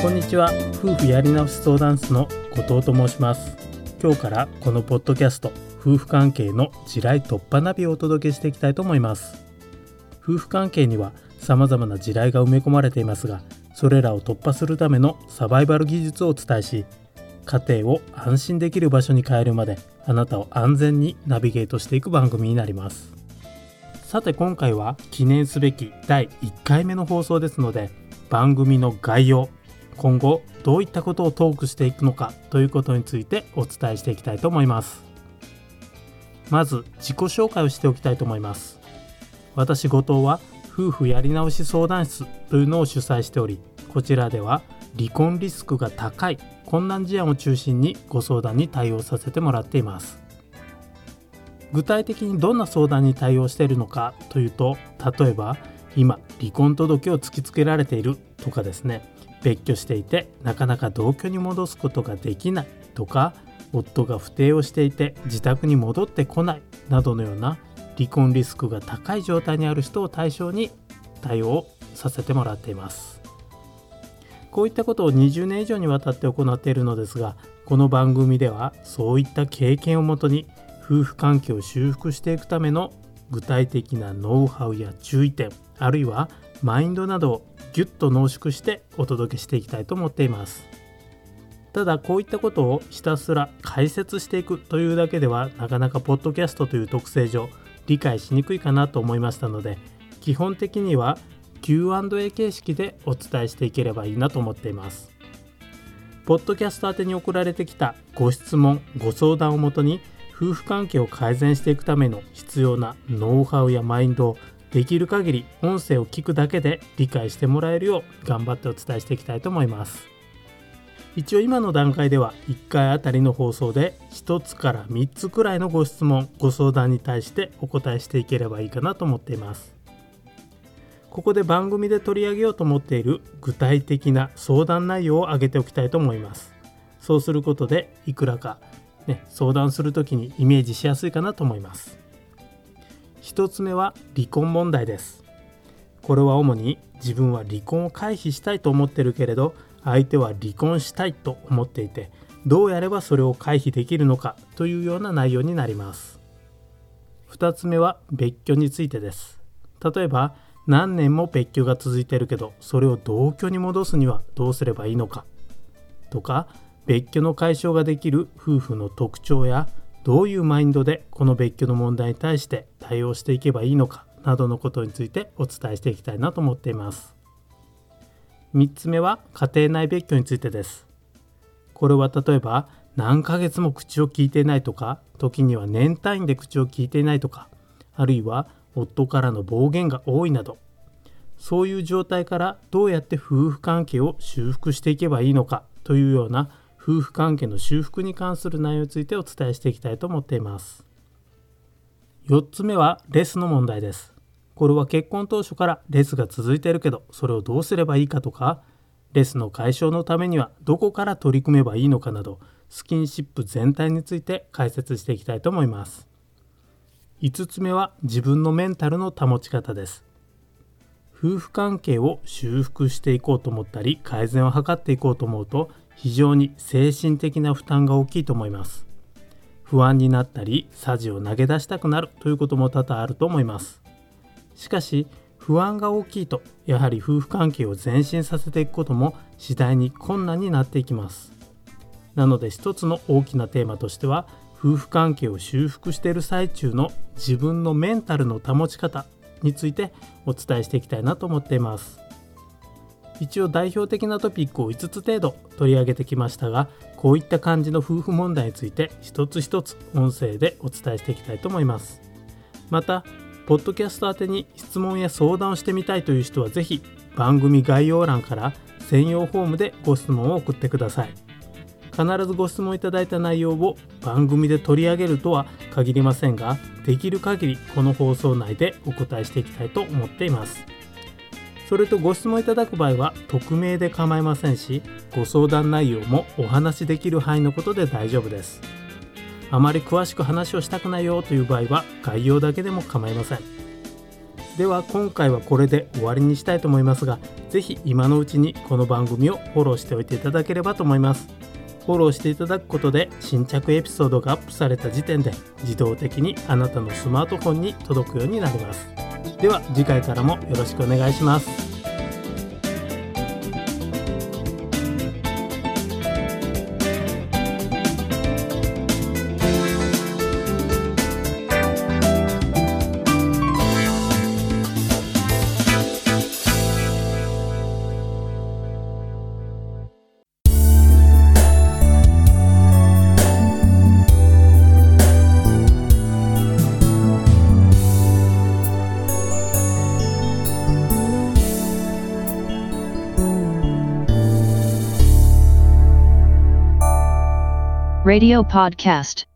こんにちは。夫婦やり直し相談室の後藤と申します。今日からこのポッドキャスト夫婦関係の地雷突破ナビをお届けしていきたいと思います。夫婦関係には様々な地雷が埋め込まれていますがそれらを突破するためのサバイバル技術をお伝えし家庭を安心できる場所に変えるまであなたを安全にナビゲートしていく番組になります。さて今回は記念すべき第1回目の放送ですので番組の概要今後どういったことをトークしていくのかということについてお伝えしていきたいと思います。まず自己紹介をしておきたいと思います。私後藤は夫婦やり直し相談室というのを主催しておりこちらでは離婚リスクが高い困難事案を中心にご相談に対応させてもらっています。具体的にどんな相談に対応しているのかというと例えば今離婚届を突きつけられているとかですね。別居していてなかなか同居に戻すことができないとか夫が不定をしていて自宅に戻ってこないなどのような離婚リスクが高い状態にある人を対象に対応させてもらっています。こういったことを20年以上にわたって行っているのですがこの番組ではそういった経験をもとに夫婦関係を修復していくための具体的なノウハウや注意点あるいはマインドなどをギュッと濃縮してお届けしていきたいと思っています。ただこういったことをひたすら解説していくというだけではなかなかポッドキャストという特性上理解しにくいかなと思いましたので基本的には Q&A 形式でお伝えしていければいいなと思っています。ポッドキャスト宛てに送られてきたご質問ご相談をもとに夫婦関係を改善していくための必要なノウハウやマインドをできる限り音声を聞くだけで理解してもらえるよう頑張ってお伝えしていきたいと思います。一応今の段階では1回あたりの放送で1つから3つくらいのご質問ご相談に対してお答えしていければいいかなと思っています。ここで番組で取り上げようと思っている具体的な相談内容を挙げておきたいと思います。そうすることでいくらか、ね、相談する時にイメージしやすいかなと思います。1つ目は離婚問題です。これは主に自分は離婚を回避したいと思ってるけれど相手は離婚したいと思っていてどうやればそれを回避できるのかというような内容になります。2つ目は別居についてです。例えば何年も別居が続いてるけどそれを同居に戻すにはどうすればいいのかとか別居の解消ができる夫婦の特徴やどういうマインドでこの別居の問題に対して対応していけばいいのかなどのことについてお伝えしていきたいなと思っています。3つ目は家庭内別居についてです。これは例えば何ヶ月も口を聞いていないとか時には年単位で口を聞いていないとかあるいは夫からの暴言が多いなど。そういう状態からどうやって夫婦関係を修復していけばいいのかというような夫婦関係の修復に関する内容についてお伝えしていきたいと思っています。4つ目はレスの問題です。これは結婚当初からレスが続いているけどそれをどうすればいいかとかレスの解消のためにはどこから取り組めばいいのかなどスキンシップ全体について解説していきたいと思います。5つ目は自分のメンタルの保ち方です。夫婦関係を修復していこうと思ったり改善を図っていこうと思うと非常に精神的な負担が大きいと思います。不安になったりさじを投げ出したくなるということも多々あると思います。しかし不安が大きいとやはり夫婦関係を前進させていくことも次第に困難になっていきます。なので一つの大きなテーマとしては夫婦関係を修復している最中の自分のメンタルの保ち方についてお伝えしていきたいなと思っています。一応代表的なトピックを5つ程度取り上げてきましたがこういった感じの夫婦問題について一つ一つ音声でお伝えしていきたいと思います。またポッドキャスト宛てに質問や相談をしてみたいという人は是非番組概要欄から専用フォームでご質問を送ってください。必ずご質問いただいた内容を番組で取り上げるとは限りませんができる限りこの放送内でお答えしていきたいと思っています。それとご質問いただく場合は匿名で構いませんしご相談内容もお話しできる範囲のことで大丈夫です。あまり詳しく話をしたくないよという場合は概要だけでも構いません。では今回はこれで終わりにしたいと思いますが是非今のうちにこの番組をフォローしておいていただければと思います。フォローしていただくことで新着エピソードがアップされた時点で自動的にあなたのスマートフォンに届くようになります。では次回からもよろしくお願いします。Radio Podcast.